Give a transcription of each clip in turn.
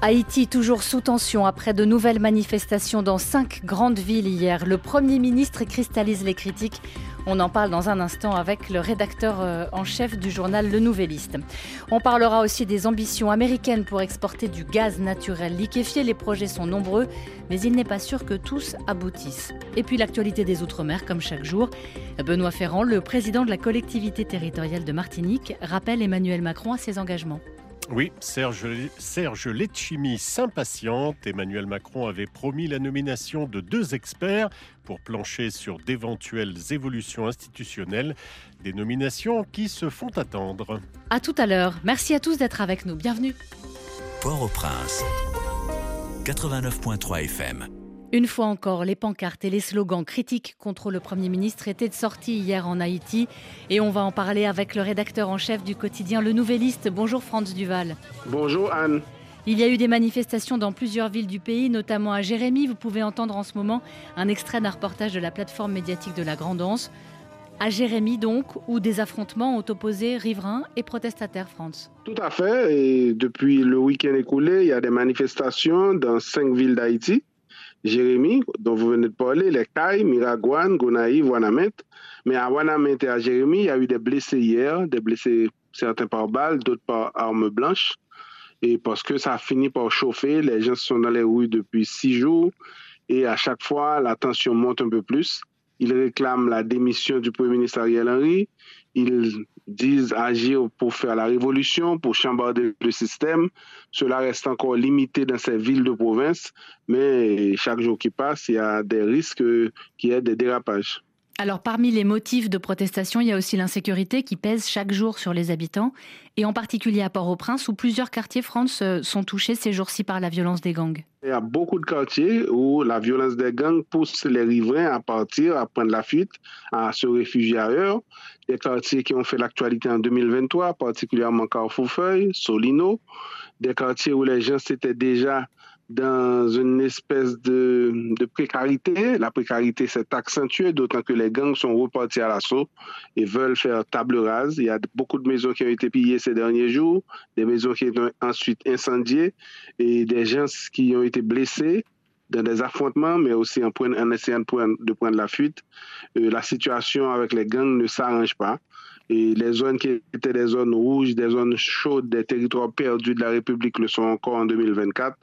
Haïti toujours sous tension après de nouvelles manifestations dans cinq grandes villes hier. Le Premier ministre cristallise les critiques. On en parle dans un instant avec le rédacteur euh, en chef du journal Le Nouvelliste. On parlera aussi des ambitions américaines pour exporter du gaz naturel liquéfié. Les projets sont nombreux, mais il n'est pas sûr que tous aboutissent. Et puis l'actualité des Outre-mer, comme chaque jour. Benoît Ferrand, le président de la collectivité territoriale de Martinique, rappelle Emmanuel Macron à ses engagements. Oui, Serge, Serge Letchimi s'impatiente. Emmanuel Macron avait promis la nomination de deux experts pour plancher sur d'éventuelles évolutions institutionnelles. Des nominations qui se font attendre. À tout à l'heure. Merci à tous d'être avec nous. Bienvenue. Port-au-Prince, 89.3 FM. Une fois encore, les pancartes et les slogans critiques contre le Premier ministre étaient sortis hier en Haïti et on va en parler avec le rédacteur en chef du quotidien Le Nouvelliste. Bonjour Franz Duval. Bonjour Anne. Il y a eu des manifestations dans plusieurs villes du pays, notamment à Jérémy. Vous pouvez entendre en ce moment un extrait d'un reportage de la plateforme médiatique de la Grandance. À Jérémy donc, où des affrontements ont opposé riverains et protestataires, France. Tout à fait. Et depuis le week-end écoulé, il y a des manifestations dans cinq villes d'Haïti. Jérémy, dont vous venez de parler, les Cailles, Miragouane, Gonaïve, Wanamet. Mais à Wanamet et à Jérémy, il y a eu des blessés hier, des blessés certains par balles, d'autres par armes blanches. Et parce que ça a fini par chauffer, les gens sont dans les rues depuis six jours et à chaque fois, la tension monte un peu plus. Ils réclament la démission du Premier ministre Ariel Henry. Ils disent agir pour faire la révolution, pour chambarder le système. Cela reste encore limité dans ces villes de province, mais chaque jour qui passe, il y a des risques qu'il y ait des dérapages. Alors parmi les motifs de protestation, il y a aussi l'insécurité qui pèse chaque jour sur les habitants, et en particulier à Port-au-Prince, où plusieurs quartiers France euh, sont touchés ces jours-ci par la violence des gangs. Il y a beaucoup de quartiers où la violence des gangs pousse les riverains à partir, à prendre la fuite, à se réfugier ailleurs. Des quartiers qui ont fait l'actualité en 2023, particulièrement Carrefourfeuille, Solino, des quartiers où les gens s'étaient déjà dans une espèce de, précarité. La précarité s'est accentuée, d'autant que les gangs sont repartis à l'assaut et veulent faire table rase. Il y a beaucoup de maisons qui ont été pillées ces derniers jours, des maisons qui ont ensuite incendiées et des gens qui ont été blessés dans des affrontements, mais aussi en, en essayant de prendre, de la fuite. Euh, la situation avec les gangs ne s'arrange pas. Et les zones qui étaient des zones rouges, des zones chaudes, des territoires perdus de la République le sont encore en 2024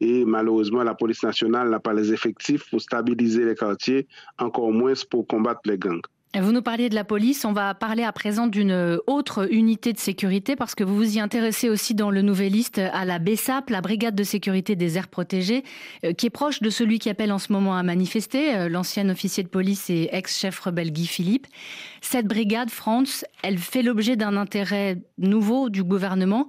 et malheureusement, la police nationale n'a pas les effectifs pour stabiliser les quartiers, encore moins pour combattre les gangs. Vous nous parliez de la police, on va parler à présent d'une autre unité de sécurité parce que vous vous y intéressez aussi dans le Nouvelliste à la BESAP, la Brigade de sécurité des aires protégées, euh, qui est proche de celui qui appelle en ce moment à manifester, euh, l'ancien officier de police et ex-chef rebelle Guy Philippe. Cette brigade, France, elle fait l'objet d'un intérêt nouveau du gouvernement.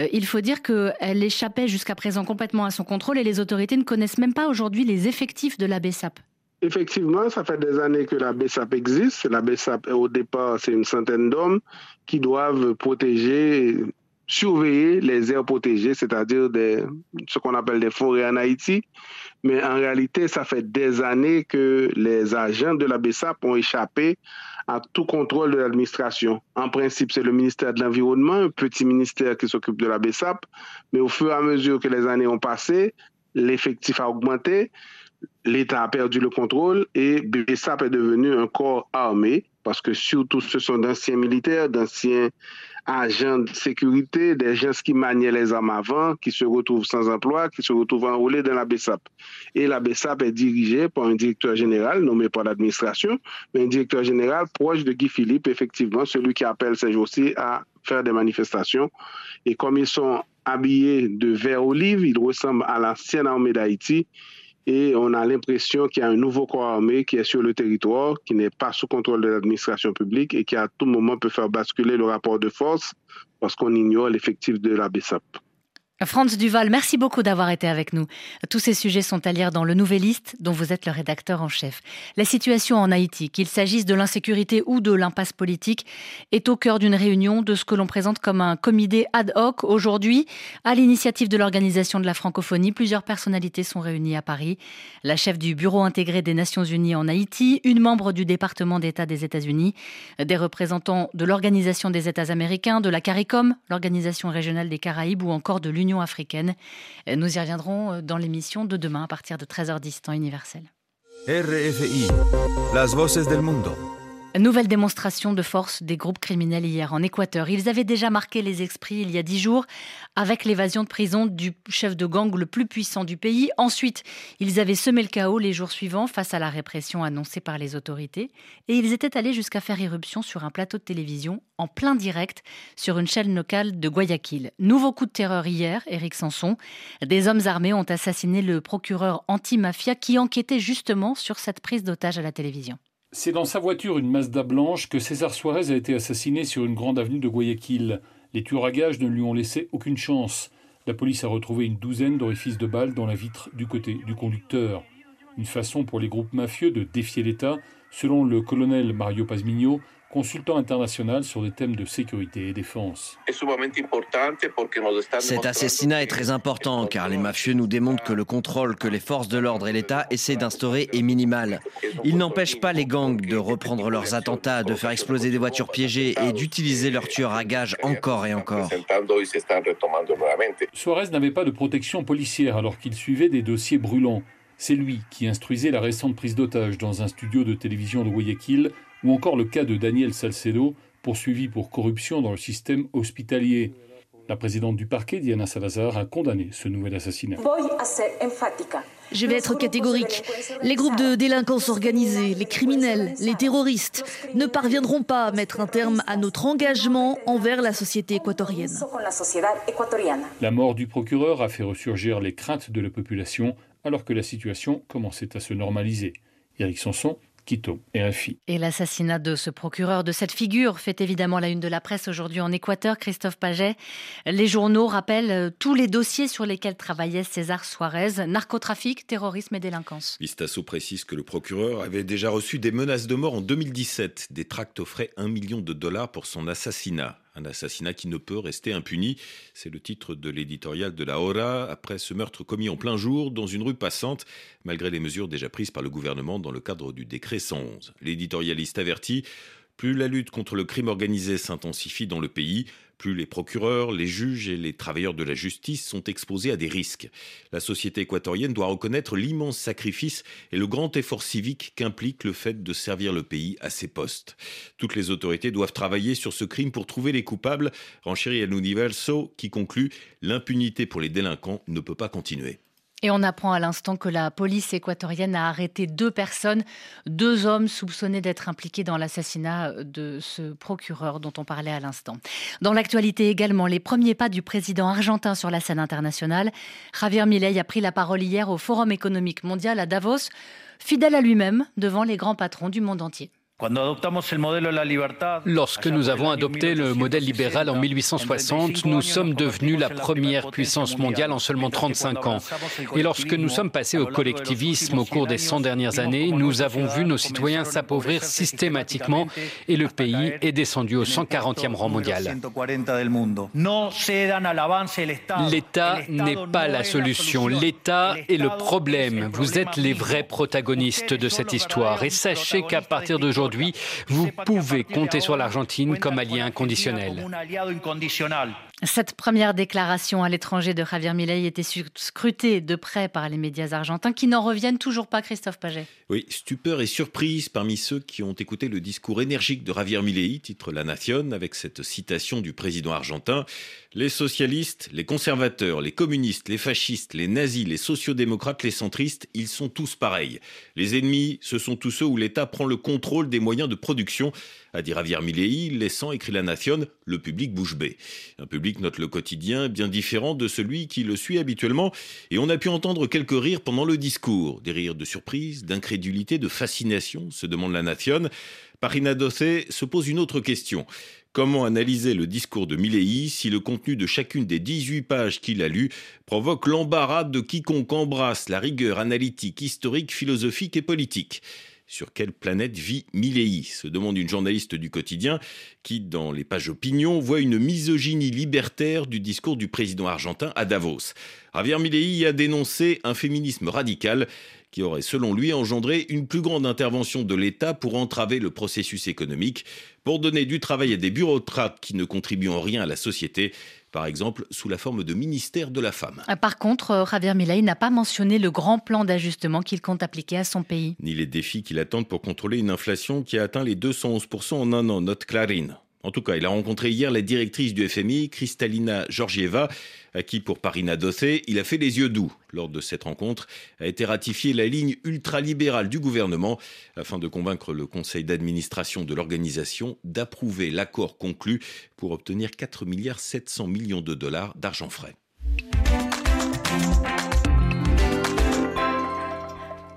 Euh, il faut dire qu'elle échappait jusqu'à présent complètement à son contrôle et les autorités ne connaissent même pas aujourd'hui les effectifs de la BESAP. Effectivement, ça fait des années que la BESAP existe. La BESAP, au départ, c'est une centaine d'hommes qui doivent protéger, surveiller les aires protégées, c'est-à-dire ce qu'on appelle des forêts en Haïti. Mais en réalité, ça fait des années que les agents de la BESAP ont échappé à tout contrôle de l'administration. En principe, c'est le ministère de l'Environnement, un petit ministère qui s'occupe de la BESAP. Mais au fur et à mesure que les années ont passé, l'effectif a augmenté l'État a perdu le contrôle et BESAP est devenu un corps armé parce que surtout ce sont d'anciens militaires, d'anciens agents de sécurité, des gens qui maniaient les armes avant, qui se retrouvent sans emploi, qui se retrouvent enrôlés dans la BESAP. Et la BESAP est dirigée par un directeur général nommé par l'administration, mais un directeur général proche de Guy Philippe, effectivement, celui qui appelle ces jours-ci à faire des manifestations. Et comme ils sont habillés de vert olive, ils ressemblent à l'ancienne armée d'Haïti et on a l'impression qu'il y a un nouveau corps armé qui est sur le territoire, qui n'est pas sous contrôle de l'administration publique et qui à tout moment peut faire basculer le rapport de force parce qu'on ignore l'effectif de la BESAP. Franz Duval, merci beaucoup d'avoir été avec nous. Tous ces sujets sont à lire dans le Nouvelliste, dont vous êtes le rédacteur en chef. La situation en Haïti, qu'il s'agisse de l'insécurité ou de l'impasse politique, est au cœur d'une réunion de ce que l'on présente comme un comité ad hoc. Aujourd'hui, à l'initiative de l'Organisation de la francophonie, plusieurs personnalités sont réunies à Paris. La chef du Bureau intégré des Nations unies en Haïti, une membre du département d'État des États-Unis, des représentants de l'Organisation des États américains, de la CARICOM, l'Organisation régionale des Caraïbes ou encore de l'Union africaine. Nous y reviendrons dans l'émission de demain à partir de 13h10 temps universel. RFI, las voces del mundo. Nouvelle démonstration de force des groupes criminels hier en Équateur. Ils avaient déjà marqué les esprits il y a dix jours avec l'évasion de prison du chef de gang le plus puissant du pays. Ensuite, ils avaient semé le chaos les jours suivants face à la répression annoncée par les autorités. Et ils étaient allés jusqu'à faire irruption sur un plateau de télévision en plein direct sur une chaîne locale de Guayaquil. Nouveau coup de terreur hier, Éric Sanson. Des hommes armés ont assassiné le procureur anti-mafia qui enquêtait justement sur cette prise d'otage à la télévision. C'est dans sa voiture, une Mazda blanche, que César Suarez a été assassiné sur une grande avenue de Guayaquil. Les tueurs à gages ne lui ont laissé aucune chance. La police a retrouvé une douzaine d'orifices de balles dans la vitre du côté du conducteur. Une façon pour les groupes mafieux de défier l'État, selon le colonel Mario consultant international sur des thèmes de sécurité et défense. Cet assassinat est très important car les mafieux nous démontrent que le contrôle que les forces de l'ordre et l'État essaient d'instaurer est minimal. Ils n'empêchent pas les gangs de reprendre leurs attentats, de faire exploser des voitures piégées et d'utiliser leurs tueurs à gages encore et encore. Suarez n'avait pas de protection policière alors qu'il suivait des dossiers brûlants. C'est lui qui instruisait la récente prise d'otage dans un studio de télévision de Guayaquil ou encore le cas de Daniel Salcedo, poursuivi pour corruption dans le système hospitalier. La présidente du parquet, Diana Salazar, a condamné ce nouvel assassinat. Je vais être catégorique. Les groupes de délinquance organisés, les criminels, les terroristes ne parviendront pas à mettre un terme à notre engagement envers la société équatorienne. La mort du procureur a fait ressurgir les craintes de la population alors que la situation commençait à se normaliser. Eric Sanson, Quito, RFI. Et l'assassinat de ce procureur, de cette figure, fait évidemment la une de la presse aujourd'hui en Équateur. Christophe Paget, les journaux rappellent euh, tous les dossiers sur lesquels travaillait César Suarez narcotrafic, terrorisme et délinquance. Vistasso précise que le procureur avait déjà reçu des menaces de mort en 2017. Des tracts offraient un million de dollars pour son assassinat. Un assassinat qui ne peut rester impuni. C'est le titre de l'éditorial de la Hora après ce meurtre commis en plein jour dans une rue passante, malgré les mesures déjà prises par le gouvernement dans le cadre du décret 111. L'éditorialiste avertit plus la lutte contre le crime organisé s'intensifie dans le pays, plus les procureurs, les juges et les travailleurs de la justice sont exposés à des risques. La société équatorienne doit reconnaître l'immense sacrifice et le grand effort civique qu'implique le fait de servir le pays à ses postes. Toutes les autorités doivent travailler sur ce crime pour trouver les coupables, renchérit El Universo qui conclut l'impunité pour les délinquants ne peut pas continuer. Et on apprend à l'instant que la police équatorienne a arrêté deux personnes, deux hommes soupçonnés d'être impliqués dans l'assassinat de ce procureur dont on parlait à l'instant. Dans l'actualité également, les premiers pas du président argentin sur la scène internationale. Javier Milei a pris la parole hier au Forum économique mondial à Davos, fidèle à lui-même devant les grands patrons du monde entier. Lorsque nous avons adopté le modèle libéral en 1860, nous sommes devenus la première puissance mondiale en seulement 35 ans. Et lorsque nous sommes passés au collectivisme au cours des 100 dernières années, nous avons vu nos citoyens s'appauvrir systématiquement et le pays est descendu au 140e rang mondial. L'État n'est pas la solution, l'État est le problème. Vous êtes les vrais protagonistes de cette histoire. Et sachez qu'à partir d'aujourd'hui, aujourd'hui, vous pouvez compter sur l'Argentine comme allié inconditionnel. Cette première déclaration à l'étranger de Javier Milei était scrutée de près par les médias argentins qui n'en reviennent toujours pas, Christophe Paget. Oui, stupeur et surprise parmi ceux qui ont écouté le discours énergique de Javier Milei, titre La Nation, avec cette citation du président argentin. Les socialistes, les conservateurs, les communistes, les fascistes, les nazis, les sociodémocrates, les centristes, ils sont tous pareils. Les ennemis, ce sont tous ceux où l'État prend le contrôle des moyens de production a dit Javier Milei, laissant, écrit La Nation, le public bouche bée. Un public note le quotidien bien différent de celui qui le suit habituellement, et on a pu entendre quelques rires pendant le discours, des rires de surprise, d'incrédulité, de fascination, se demande La Nation. Parina Dossé se pose une autre question. Comment analyser le discours de Milei si le contenu de chacune des 18 pages qu'il a lues provoque l'embarras de quiconque embrasse la rigueur analytique, historique, philosophique et politique? Sur quelle planète vit Milei se demande une journaliste du quotidien qui, dans les pages opinion, voit une misogynie libertaire du discours du président argentin à Davos. Javier Milei a dénoncé un féminisme radical qui aurait, selon lui, engendré une plus grande intervention de l'État pour entraver le processus économique, pour donner du travail à des bureaucrates qui ne contribuent en rien à la société, par exemple sous la forme de ministère de la femme. Ah, par contre, euh, Javier Milei n'a pas mentionné le grand plan d'ajustement qu'il compte appliquer à son pays. Ni les défis qu'il attend pour contrôler une inflation qui a atteint les 211% en un an, note Clarine. En tout cas, il a rencontré hier la directrice du FMI, Kristalina Georgieva, à qui, pour Parina Dossé, il a fait les yeux doux. Lors de cette rencontre, a été ratifiée la ligne ultralibérale du gouvernement afin de convaincre le conseil d'administration de l'organisation d'approuver l'accord conclu pour obtenir 4 milliards 700 millions de dollars d'argent frais.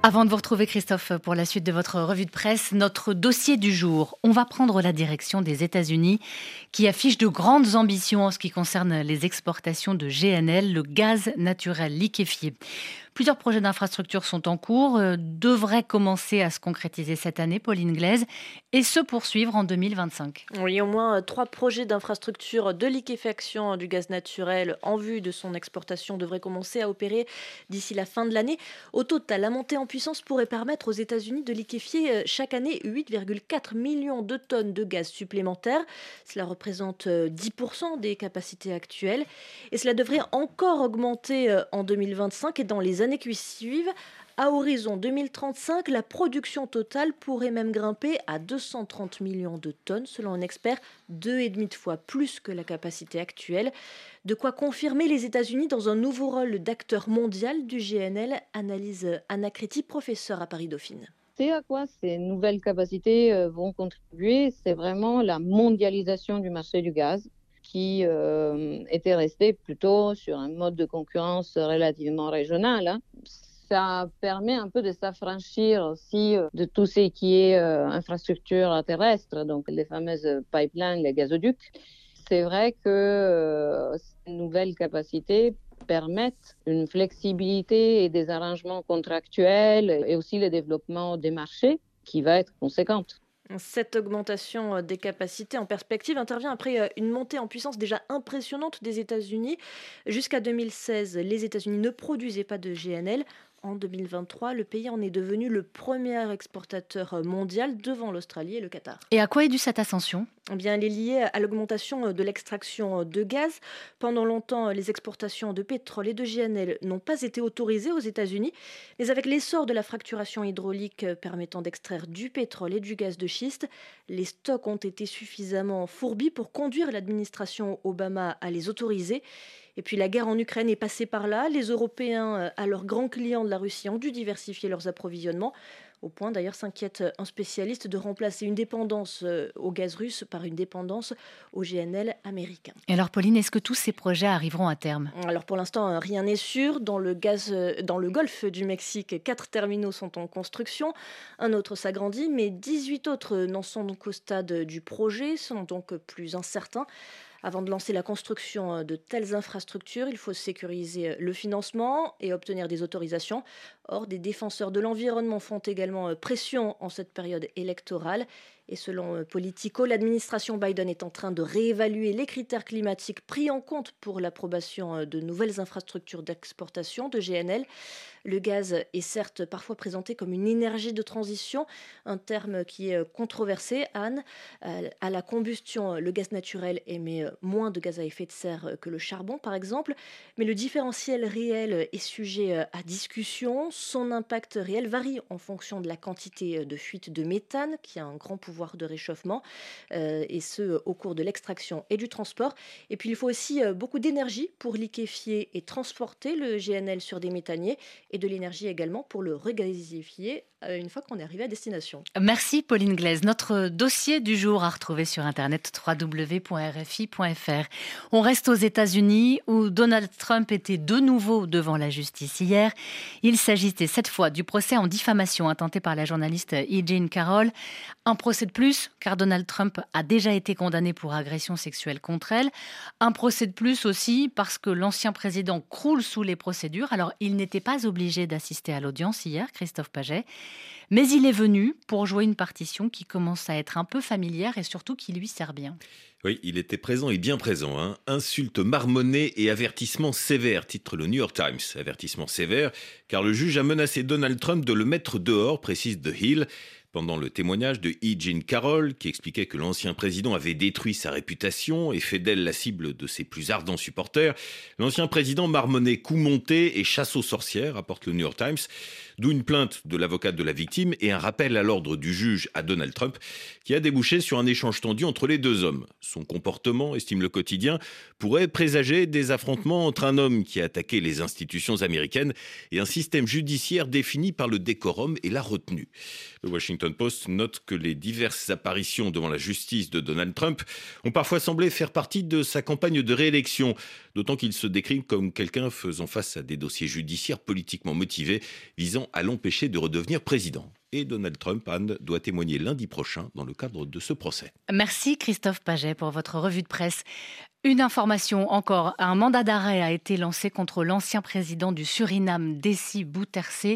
Avant de vous retrouver, Christophe, pour la suite de votre revue de presse, notre dossier du jour. On va prendre la direction des États-Unis qui affichent de grandes ambitions en ce qui concerne les exportations de GNL, le gaz naturel liquéfié. Plusieurs projets d'infrastructure sont en cours, euh, devraient commencer à se concrétiser cette année, Pauline Glaise, et se poursuivre en 2025. Oui, au moins euh, trois projets d'infrastructure de liquéfaction du gaz naturel en vue de son exportation devraient commencer à opérer d'ici la fin de l'année. Au total, la montée en puissance pourrait permettre aux États-Unis de liquéfier euh, chaque année 8,4 millions de tonnes de gaz supplémentaires. Cela représente 10% des capacités actuelles et cela devrait encore augmenter en 2025 et dans les années qui suivent, à horizon 2035, la production totale pourrait même grimper à 230 millions de tonnes, selon un expert, deux et demi de fois plus que la capacité actuelle. De quoi confirmer les États-Unis dans un nouveau rôle d'acteur mondial du GNL, analyse Anna Criti, professeur à Paris Dauphine. C'est à quoi ces nouvelles capacités euh, vont contribuer C'est vraiment la mondialisation du marché du gaz qui euh, était resté plutôt sur un mode de concurrence relativement régional. Hein. Ça permet un peu de s'affranchir aussi euh, de tout ce qui est euh, infrastructure terrestre, donc les fameuses pipelines, les gazoducs. C'est vrai que ces nouvelles capacités permettent une flexibilité et des arrangements contractuels et aussi le développement des marchés qui va être conséquente. Cette augmentation euh, des capacités en perspective intervient après euh, une montée en puissance déjà impressionnante des États-Unis. Jusqu'à 2016, les États-Unis ne produisaient pas de GNL. En 2023, le pays en est devenu le premier exportateur mondial devant l'Australie et le Qatar. Et à quoi est due cette ascension? Eh bien, Elle est liée à l'augmentation de l'extraction de gaz. Pendant longtemps, les exportations de pétrole et de GNL n'ont pas été autorisées aux États-Unis, mais avec l'essor de la fracturation hydraulique permettant d'extraire du pétrole et du gaz de schiste, les stocks ont été suffisamment fourbis pour conduire l'administration Obama à les autoriser. Et puis la guerre en Ukraine est passée par là. Les Européens, euh, à leurs grands clients de la Russie, ont dû diversifier leurs approvisionnements. Au point d'ailleurs s'inquiète un spécialiste de remplacer une dépendance euh, au gaz russe par une dépendance au GNL américain. Et alors Pauline, est-ce que tous ces projets arriveront à terme? Alors pour l'instant, euh, rien n'est sûr. Dans le, gaz, dans le golfe du Mexique, quatre terminaux sont en construction. Un autre s'agrandit, mais 18 autres n'en sont qu'au stade du projet, sont donc plus incertains. Avant de lancer la construction euh, de telles infrastructures, il faut sécuriser euh, le financement et obtenir des autorisations. Or, des défenseurs de l'environnement font également euh, pression en cette période électorale. Et selon Politico, l'administration Biden est en train de réévaluer les critères climatiques pris en compte pour l'approbation de nouvelles infrastructures d'exportation de GNL. Le gaz est certes parfois présenté comme une énergie de transition, un terme qui est controversé, Anne. À la combustion, le gaz naturel émet moins de gaz à effet de serre que le charbon, par exemple, mais le différentiel réel est sujet à discussion. Son impact réel varie en fonction de la quantité de fuite de méthane, qui a un grand pouvoir de réchauffement, euh, et ce au cours de l'extraction et du transport. Et puis il faut aussi euh, beaucoup d'énergie pour liquéfier et transporter le GNL sur des méthaniers et de l'énergie également pour le regasifier euh, une fois qu'on est arrivé à destination. Merci Pauline Glaise. Notre dossier du jour à retrouver sur internet www.rfi.fr. On reste aux États-Unis où Donald Trump était de nouveau devant la justice hier. Il cette fois du procès en diffamation intenté par la journaliste E. Jean Carroll. Un procès de plus car Donald Trump a déjà été condamné pour agression sexuelle contre elle. Un procès de plus aussi parce que l'ancien président croule sous les procédures. Alors il n'était pas obligé d'assister à l'audience hier, Christophe Paget. Mais il est venu pour jouer une partition qui commence à être un peu familière et surtout qui lui sert bien. Oui, il était présent et bien présent. Hein. Insulte marmonnée et avertissement sévère, titre le New York Times. Avertissement sévère, car le juge a menacé Donald Trump de le mettre dehors, précise The Hill pendant le témoignage de E. Jean Carroll, qui expliquait que l'ancien président avait détruit sa réputation et fait d'elle la cible de ses plus ardents supporters, l'ancien président marmonnait coup monté et chasse aux sorcières, rapporte le New York Times, d'où une plainte de l'avocate de la victime et un rappel à l'ordre du juge à Donald Trump, qui a débouché sur un échange tendu entre les deux hommes. Son comportement, estime le quotidien, pourrait présager des affrontements entre un homme qui a attaqué les institutions américaines et un système judiciaire défini par le décorum et la retenue. Le Washington Post note que les diverses apparitions devant la justice de Donald Trump ont parfois semblé faire partie de sa campagne de réélection, d'autant qu'il se décrit comme quelqu'un faisant face à des dossiers judiciaires politiquement motivés visant à l'empêcher de redevenir président. Et Donald Trump, doit témoigner lundi prochain dans le cadre de ce procès. Merci Christophe Paget pour votre revue de presse. Une information encore, un mandat d'arrêt a été lancé contre l'ancien président du Suriname, Desi Bouterse.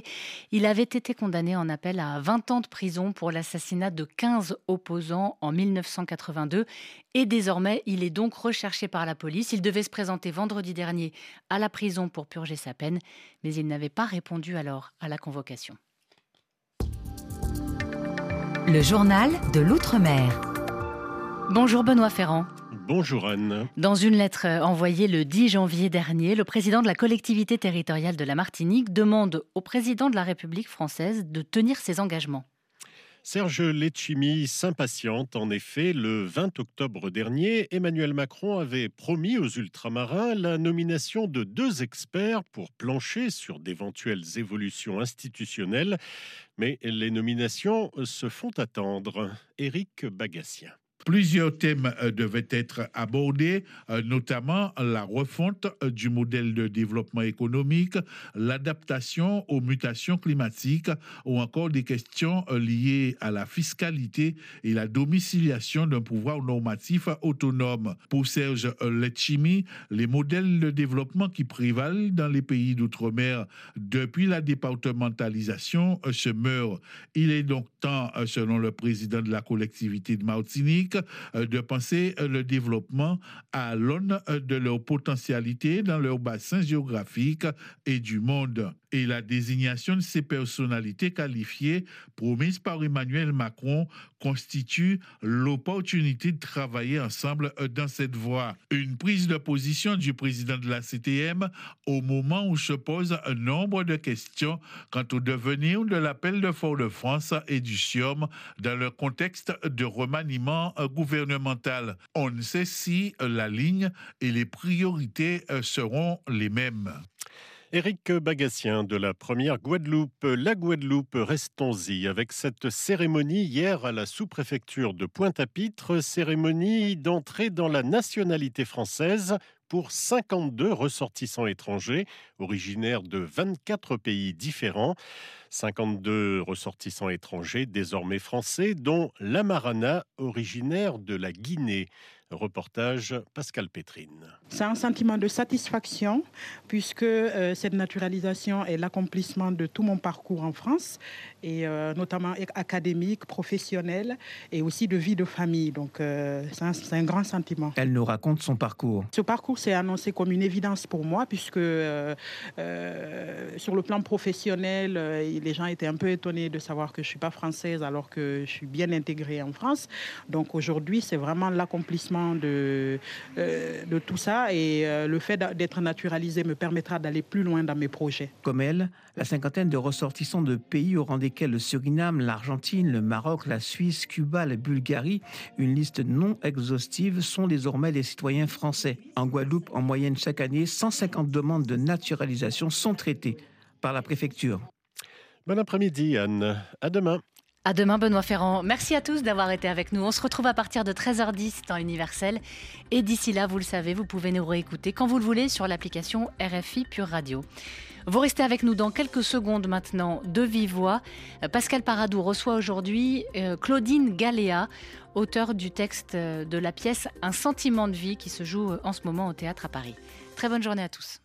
Il avait été condamné en appel à 20 ans de prison pour l'assassinat de 15 opposants en 1982 et désormais il est donc recherché par la police. Il devait se présenter vendredi dernier à la prison pour purger sa peine, mais il n'avait pas répondu alors à la convocation. Le journal de l'Outre-mer. Bonjour Benoît Ferrand. Bonjour Anne. Dans une lettre envoyée le 10 janvier dernier, le président de la collectivité territoriale de la Martinique demande au président de la République française de tenir ses engagements. Serge Letchimy s'impatiente. En effet, le 20 octobre dernier, Emmanuel Macron avait promis aux ultramarins la nomination de deux experts pour plancher sur d'éventuelles évolutions institutionnelles. Mais les nominations se font attendre. Éric Bagassien. Plusieurs thèmes euh, devaient être abordés, euh, notamment la refonte euh, du modèle de développement économique, l'adaptation aux mutations climatiques ou encore des questions liées à la fiscalité et la domiciliation d'un pouvoir normatif autonome. Pour Serge Letchimi, les modèles de développement qui prévalent dans les pays d'outre-mer depuis la départementalisation se meurent. Il est donc temps, selon le président de la collectivité de Martinique, euh, de penser euh, le développement à l'aune euh, de leur potentialité dans leur bassin géographique et du monde et la désignation de ces personnalités qualifiées promises par Emmanuel Macron constitue l'opportunité de travailler ensemble dans cette voie. Une prise de position du président de la CTM au moment où se posent un nombre de questions quant au devenir de l'appel de Fort-de-France et du SIOM dans le contexte de remaniement gouvernemental. On ne sait si la ligne et les priorités seront les mêmes. Éric Bagassien de la première Guadeloupe. La Guadeloupe, restons-y avec cette cérémonie hier à la sous-préfecture de Pointe-à-Pitre, cérémonie d'entrée dans la nationalité française pour 52 ressortissants étrangers originaires de 24 pays différents. 52 ressortissants étrangers désormais français, dont l'Amarana, originaire de la Guinée. Reportage Pascal Pétrine. C'est un sentiment de satisfaction puisque euh, cette naturalisation est l'accomplissement de tout mon parcours en France et euh, notamment académique, professionnel et aussi de vie de famille. Donc euh, c'est un, grand sentiment. Elle nous raconte son parcours. Ce parcours s'est annoncé comme une évidence pour moi puisque sur le plan professionnel, les gens étaient un peu étonnés de savoir que je suis pas française alors que je suis bien intégrée en France. Donc aujourd'hui, c'est vraiment l'accomplissement de, euh, de tout ça et euh, le fait d'être naturalisé me permettra d'aller plus loin dans mes projets. Comme elle, la cinquantaine de ressortissants de pays au rang desquels le Suriname, l'Argentine, le Maroc, la Suisse, Cuba, la Bulgarie, une liste non exhaustive, sont désormais des citoyens français. En Guadeloupe, en moyenne chaque année, 150 demandes de naturalisation sont traitées par la préfecture. Bon après-midi, Anne. À demain. À demain, Benoît Ferrand. Merci à tous d'avoir été avec nous. On se retrouve à partir de 13h10 temps universel. Et d'ici là, vous le savez, vous pouvez nous réécouter quand vous le voulez sur l'application RFI Pure Radio. Vous restez avec nous dans quelques secondes maintenant de vive voix. Pascal Paradou reçoit aujourd'hui euh, Claudine Galéa, auteure du texte euh, de la pièce Un sentiment de vie qui se joue euh, en ce moment au théâtre à Paris. Très bonne journée à tous.